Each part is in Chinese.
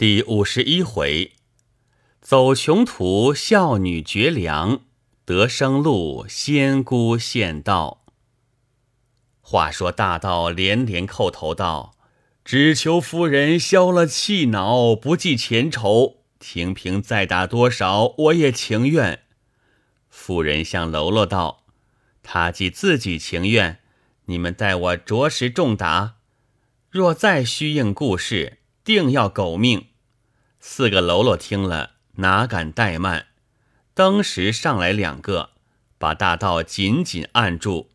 第五十一回，走穷途，孝女绝粮，得生路，仙姑献道。话说大道连连叩头道：“只求夫人消了气恼，不计前仇，停平再打多少，我也情愿。”夫人向喽啰道：“他既自己情愿，你们待我着实重打。若再虚应故事，定要狗命。”四个喽啰听了，哪敢怠慢？当时上来两个，把大道紧紧按住。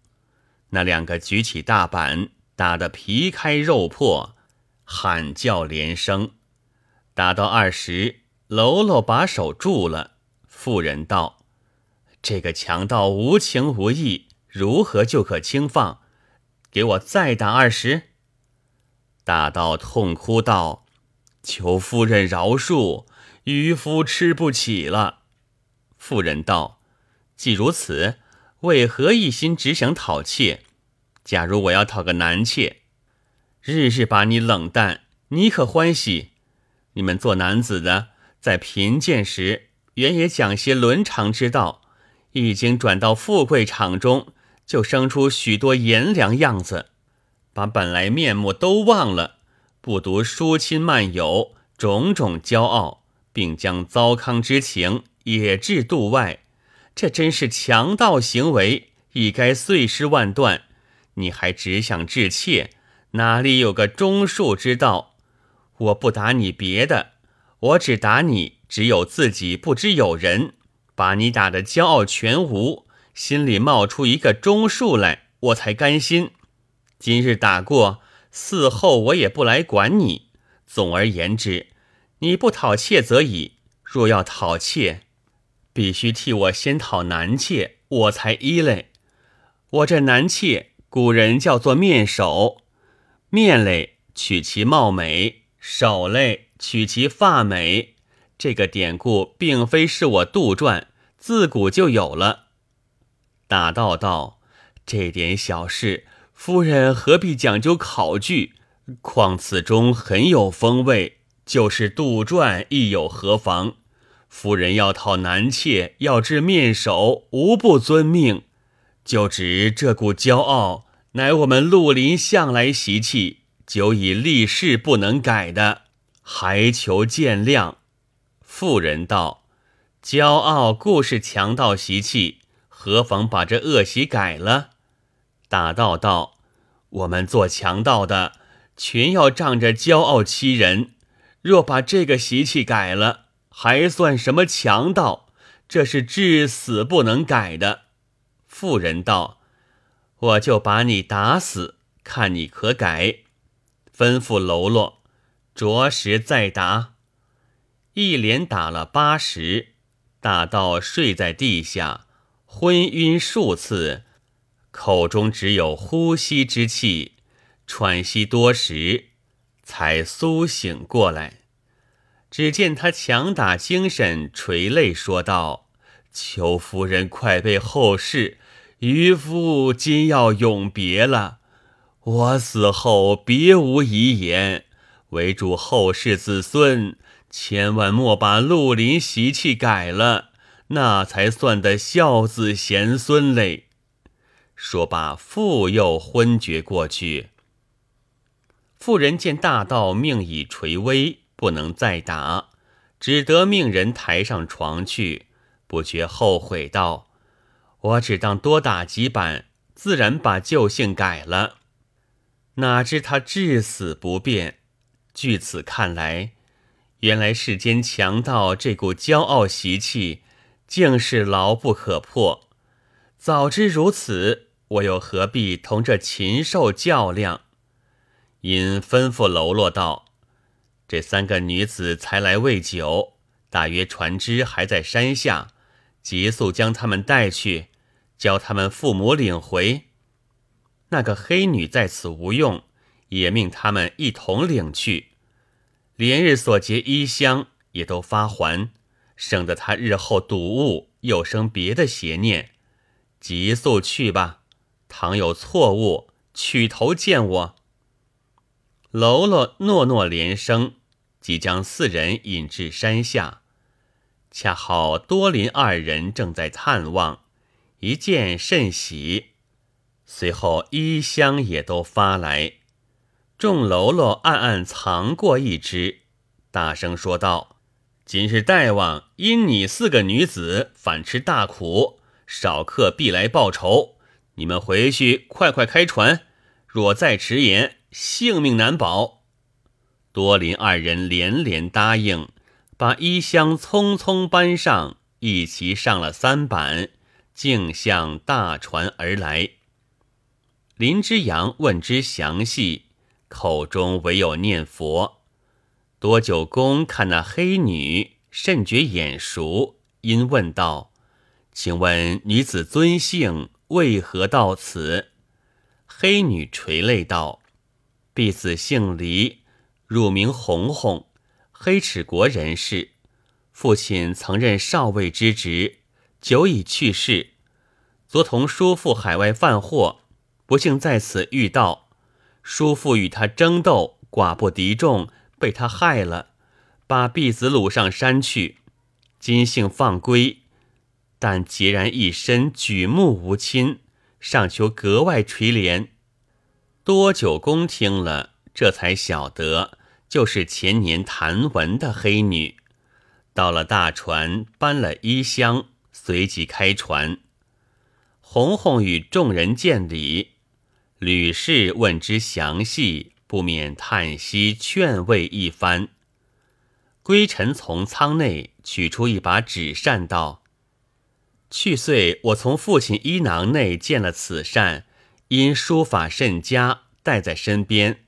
那两个举起大板，打得皮开肉破，喊叫连声。打到二十，喽啰把手住了。妇人道：“这个强盗无情无义，如何就可轻放？给我再打二十！”大盗痛哭道。求夫人饶恕，渔夫吃不起了。妇人道：“既如此，为何一心只想讨妾？假如我要讨个男妾，日日把你冷淡，你可欢喜？你们做男子的，在贫贱时原也讲些伦常之道，一经转到富贵场中，就生出许多炎凉样子，把本来面目都忘了。”不独疏亲漫友，种种骄傲，并将糟糠之情也置度外，这真是强盗行为，亦该碎尸万段。你还只想置妾，哪里有个忠恕之道？我不打你别的，我只打你，只有自己不知有人，把你打得骄傲全无，心里冒出一个忠恕来，我才甘心。今日打过。嗣后我也不来管你。总而言之，你不讨妾则已；若要讨妾，必须替我先讨男妾，我才依嘞。我这男妾，古人叫做面首，面嘞取其貌美，手嘞取其发美。这个典故并非是我杜撰，自古就有了。大道道，这点小事。夫人何必讲究考据？况此中很有风味，就是杜撰亦有何妨？夫人要讨男妾，要治面首，无不遵命。就指这股骄傲，乃我们绿林向来习气，久已立誓不能改的，还求见谅。妇人道：“骄傲固是强盗习气，何妨把这恶习改了？”大道道。我们做强盗的，全要仗着骄傲欺人。若把这个习气改了，还算什么强盗？这是至死不能改的。妇人道：“我就把你打死，看你可改。”吩咐喽啰，着实再打。一连打了八十，大道睡在地下，昏晕数次。口中只有呼吸之气，喘息多时，才苏醒过来。只见他强打精神，垂泪说道：“求夫人快备后事，渔夫今要永别了。我死后别无遗言，唯主后世子孙，千万莫把绿林习气改了，那才算得孝子贤孙嘞。”说罢，复又昏厥过去。妇人见大道命已垂危，不能再打，只得命人抬上床去，不觉后悔道：“我只当多打几板，自然把旧姓改了。哪知他至死不变。据此看来，原来世间强盗这股骄傲习气，竟是牢不可破。早知如此。”我又何必同这禽兽较量？因吩咐喽啰道：“这三个女子才来喂酒，大约船只还在山下，急速将他们带去，教他们父母领回。那个黑女在此无用，也命他们一同领去。连日所结衣香也都发还，省得他日后睹物又生别的邪念。急速去吧。”倘有错误，取头见我。喽啰诺诺连声，即将四人引至山下，恰好多林二人正在探望，一见甚喜。随后衣香也都发来，众喽啰暗暗藏过一只，大声说道：“今日大王因你四个女子反吃大苦，少客必来报仇。你们回去快快开船，若再迟延，性命难保。”多林二人连连答应，把衣箱匆匆搬上，一齐上了三板，径向大船而来。林之阳问之详细，口中唯有念佛。多九公看那黑女，甚觉眼熟，因问道：“请问女子尊姓？为何到此？”黑女垂泪道：“婢子姓黎。”乳名红红，黑齿国人士，父亲曾任少尉之职，久已去世。昨同叔父海外贩货，不幸在此遇到。叔父与他争斗，寡不敌众，被他害了，把婢子掳上山去。今幸放归，但孑然一身，举目无亲，尚求格外垂怜。多九公听了。这才晓得，就是前年谭文的黑女。到了大船，搬了衣箱，随即开船。红红与众人见礼，吕氏问之详细，不免叹息劝慰一番。归尘从舱内取出一把纸扇，道：“去岁我从父亲衣囊内见了此扇，因书法甚佳，带在身边。”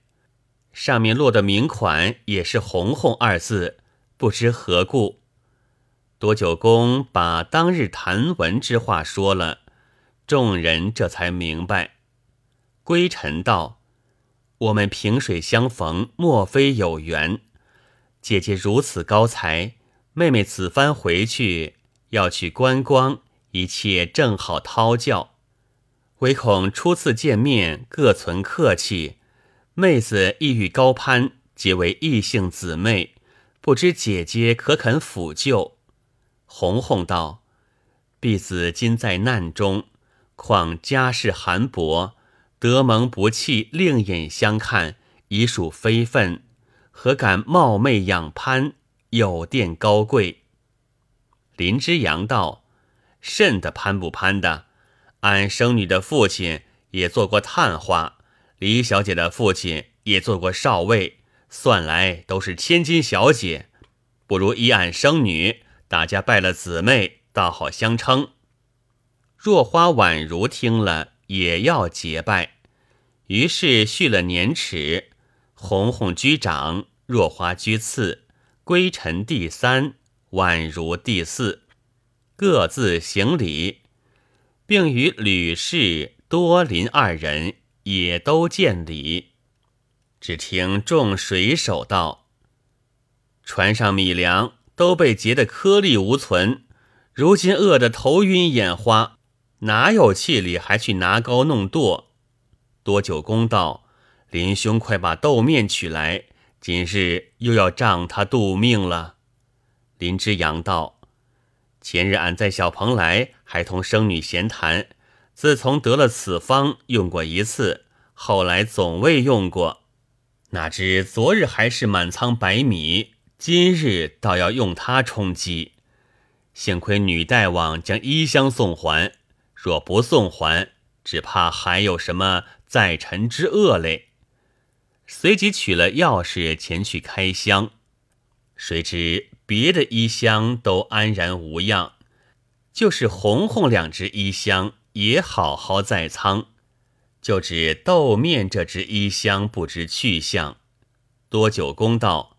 上面落的名款也是“红红”二字，不知何故。多九公把当日谈文之话说了，众人这才明白。归尘道：“我们萍水相逢，莫非有缘？姐姐如此高才，妹妹此番回去要去观光，一切正好讨教。唯恐初次见面，各存客气。”妹子意欲高攀，结为异性姊妹，不知姐姐可肯抚救？红红道：“婢子今在难中，况家世寒薄，得蒙不弃，另眼相看，已属非分，何敢冒昧仰攀，有殿高贵？”林之阳道：“甚的攀不攀的？俺生女的父亲也做过探花。”李小姐的父亲也做过少尉，算来都是千金小姐，不如依俺生女，大家拜了姊妹，倒好相称。若花宛如听了，也要结拜，于是续了年齿，红红居长，若花居次，归尘第三，宛如第四，各自行礼，并与吕氏、多林二人。也都见礼，只听众水手道：“船上米粮都被劫得颗粒无存，如今饿得头晕眼花，哪有气力还去拿高弄剁？”多久公道：“林兄，快把豆面取来，今日又要仗他度命了。”林之阳道：“前日俺在小蓬莱，还同生女闲谈。”自从得了此方，用过一次，后来总未用过。哪知昨日还是满仓白米，今日倒要用它充饥。幸亏女大王将衣箱送还，若不送还，只怕还有什么在臣之恶嘞。随即取了钥匙前去开箱，谁知别的衣箱都安然无恙，就是红红两只衣箱。也好好在仓，就只豆面这只衣箱不知去向。多久公道，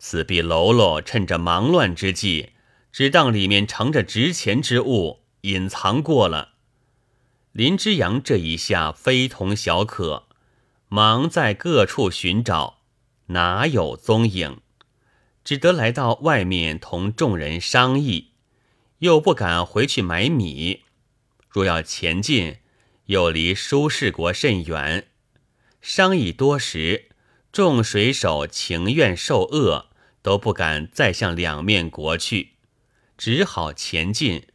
此必喽啰趁着忙乱之际，只当里面盛着值钱之物，隐藏过了。林之阳这一下非同小可，忙在各处寻找，哪有踪影？只得来到外面同众人商议，又不敢回去买米。若要前进，又离舒适国甚远。商议多时，众水手情愿受饿，都不敢再向两面国去，只好前进，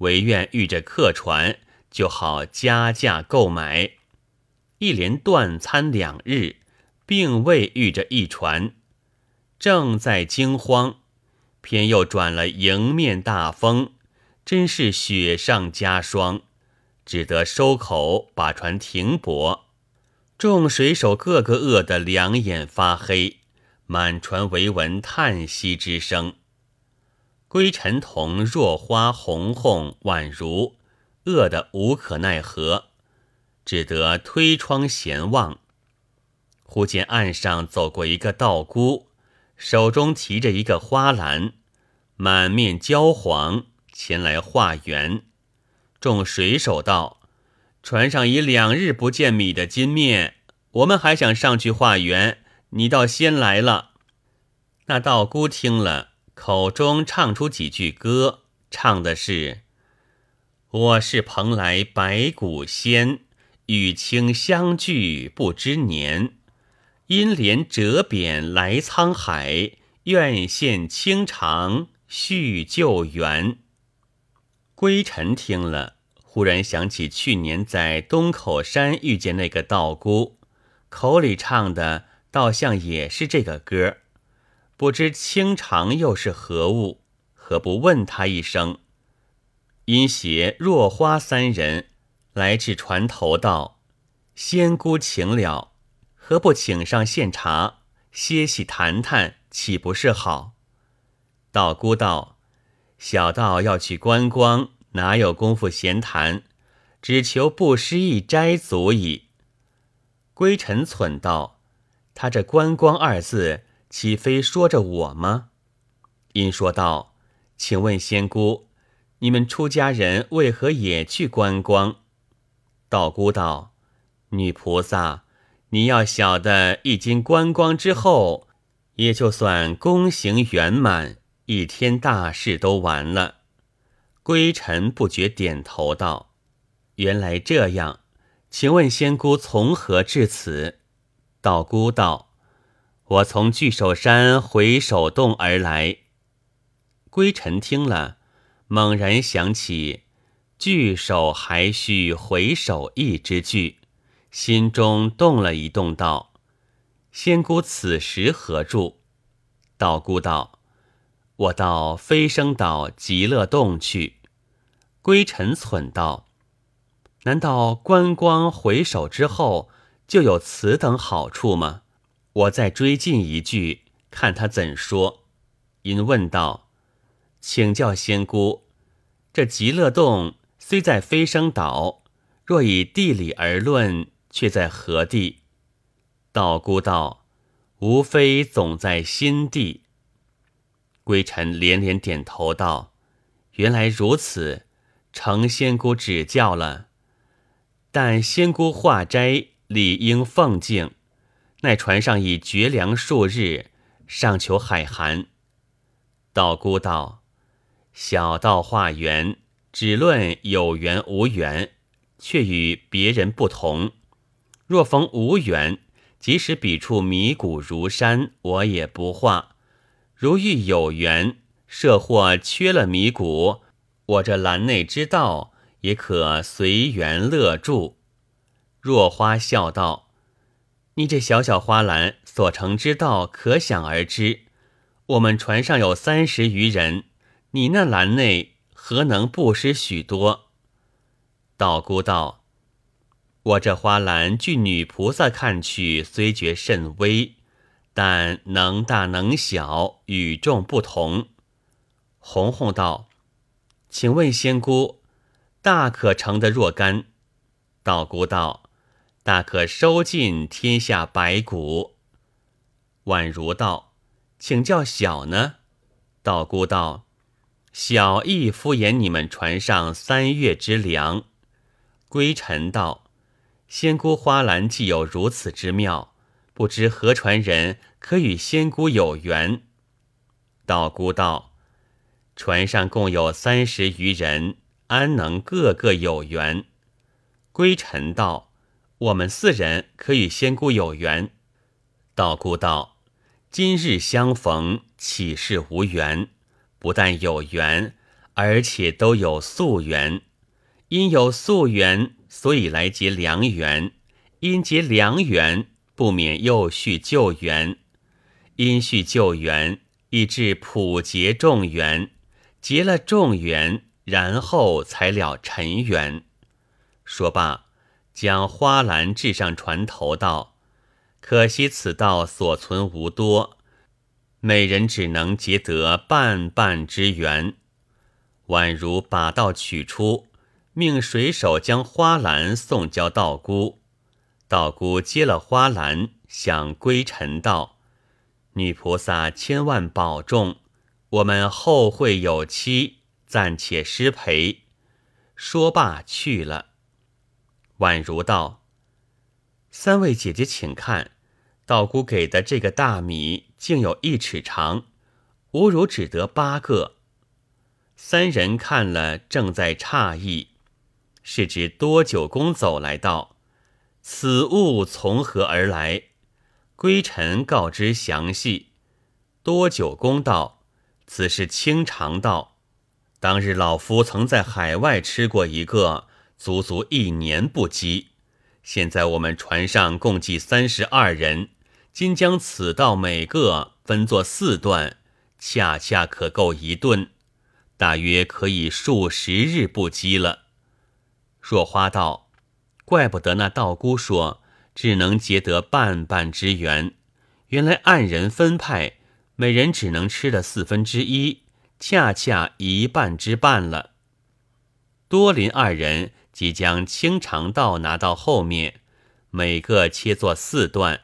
唯愿遇着客船，就好加价购买。一连断餐两日，并未遇着一船，正在惊慌，偏又转了迎面大风，真是雪上加霜，只得收口，把船停泊。众水手个个饿得两眼发黑，满船唯闻叹息之声。归尘同若花、红红、宛如，饿得无可奈何。只得推窗闲望，忽见岸上走过一个道姑，手中提着一个花篮，满面焦黄，前来化缘。众水手道：“船上已两日不见米的金面，我们还想上去化缘，你倒先来了。”那道姑听了，口中唱出几句歌，唱的是：“我是蓬莱白骨仙。”与卿相聚不知年，因怜折贬来沧海，愿献清肠续旧缘。归尘听了，忽然想起去年在东口山遇见那个道姑，口里唱的倒像也是这个歌，不知清肠又是何物，何不问他一声？因携若花三人。来至船头道：“仙姑请了，何不请上献茶，歇息谈谈，岂不是好？”道姑道：“小道要去观光，哪有功夫闲谈？只求不失一斋足矣。”归尘忖道：“他这观光二字，岂非说着我吗？”因说道：“请问仙姑，你们出家人为何也去观光？”道姑道：“女菩萨，你要晓得，一经观光之后，也就算功行圆满，一天大事都完了。”归尘不觉点头道：“原来这样，请问仙姑从何至此？”道姑道：“我从聚首山回首洞而来。”归尘听了，猛然想起。聚首还需回首一之句，心中动了一动，道：“仙姑此时何住？”道姑道：“我到飞升岛极乐洞去。”归尘忖道：“难道观光回首之后就有此等好处吗？”我再追进一句，看他怎说。因问道：“请教仙姑，这极乐洞？”虽在飞升岛，若以地理而论，却在何地？道姑道：“无非总在心地。”归尘连连点头道：“原来如此，承仙姑指教了。但仙姑化斋理应奉敬，奈船上已绝粮数日，尚求海涵。”道姑道：“小道化缘。”只论有缘无缘，却与别人不同。若逢无缘，即使彼处迷谷如山，我也不画；如遇有缘，设或缺了迷谷，我这栏内之道也可随缘乐住。若花笑道：“你这小小花篮所成之道，可想而知。我们船上有三十余人，你那篮内……”何能不失许多？道姑道：“我这花篮，据女菩萨看去，虽觉甚微，但能大能小，与众不同。”红红道：“请问仙姑，大可成得若干？”道姑道：“大可收尽天下白骨。”宛如道：“请教小呢？”道姑道。小意敷衍你们船上三月之粮。归尘道：“仙姑花篮既有如此之妙，不知何船人可与仙姑有缘？”道姑道：“船上共有三十余人，安能个个有缘？”归尘道：“我们四人可与仙姑有缘。”道姑道：“今日相逢，岂是无缘？不但有缘，而且都有宿缘。因有宿缘，所以来结良缘；因结良缘，不免又续旧缘；因续旧缘，以致普结众缘。结了众缘，然后才了尘缘。说罢，将花篮掷上船头，道：“可惜此道所存无多。”每人只能结得半半之缘，宛如把道取出，命水手将花篮送交道姑。道姑接了花篮，向归尘道：“女菩萨千万保重，我们后会有期，暂且失陪。”说罢去了。宛如道：“三位姐姐，请看。”道姑给的这个大米竟有一尺长，吾如只得八个。三人看了，正在诧异，是指多九公走来道：“此物从何而来？”归尘告知详细。多九公道：“此是清肠道，当日老夫曾在海外吃过一个，足足一年不饥。”现在我们船上共计三十二人，今将此道每个分作四段，恰恰可够一顿，大约可以数十日不饥了。若花道，怪不得那道姑说只能结得半半之缘，原来按人分派，每人只能吃的四分之一，恰恰一半之半了。多林二人。即将清肠道拿到后面，每个切作四段，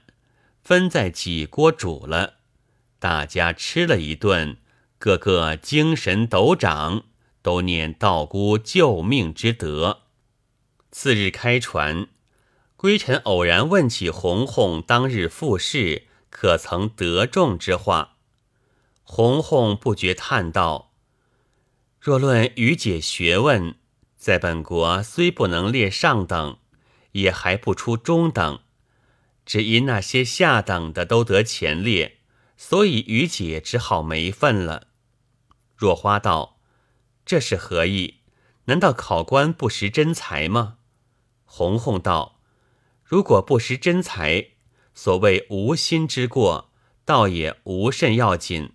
分在几锅煮了。大家吃了一顿，个个精神抖长，都念道姑救命之德。次日开船，归尘偶然问起红红当日复试可曾得中之话，红红不觉叹道：“若论于姐学问。”在本国虽不能列上等，也还不出中等，只因那些下等的都得前列，所以于姐只好没份了。若花道，这是何意？难道考官不识真才吗？红红道：如果不识真才，所谓无心之过，倒也无甚要紧。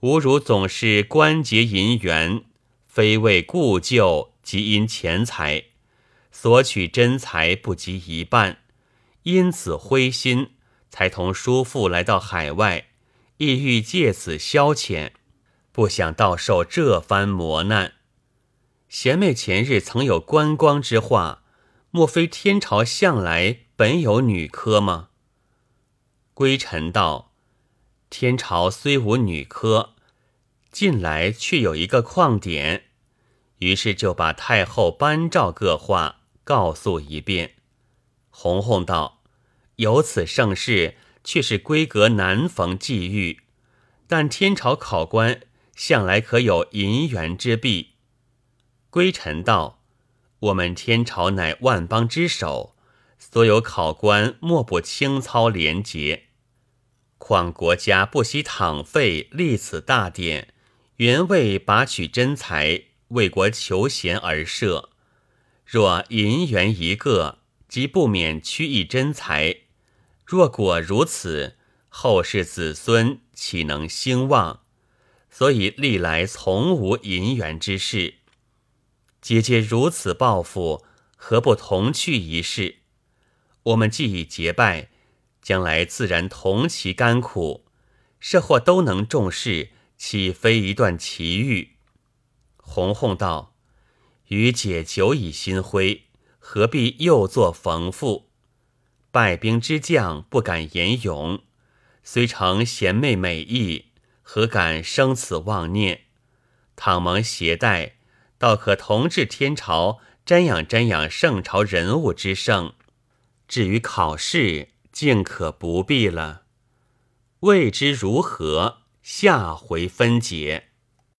吾如总是关节银元，非为故旧。即因钱财索取真财不及一半，因此灰心，才同叔父来到海外，意欲借此消遣，不想到受这番磨难。贤妹前日曾有观光之话，莫非天朝向来本有女科吗？归尘道：天朝虽无女科，近来却有一个矿点。于是就把太后颁诏各话告诉一遍。红红道：“有此盛世，却是闺阁难逢际遇。但天朝考官向来可有银元之弊。”归尘道：“我们天朝乃万邦之首，所有考官莫不清操廉洁。况国家不惜躺费立此大典，原为拔取真才。”为国求贤而设，若银元一个，即不免屈一真才。若果如此，后世子孙岂能兴旺？所以历来从无银元之事。姐姐如此抱负，何不同去一试？我们既已结拜，将来自然同其甘苦，设或都能重视，岂非一段奇遇？红红道：“余姐久已心灰，何必又作逢负？败兵之将不敢言勇，虽承贤妹美意，何敢生此妄念？倘蒙携带，倒可同治天朝，瞻仰瞻仰圣朝人物之盛。至于考试，尽可不必了。未知如何，下回分解。”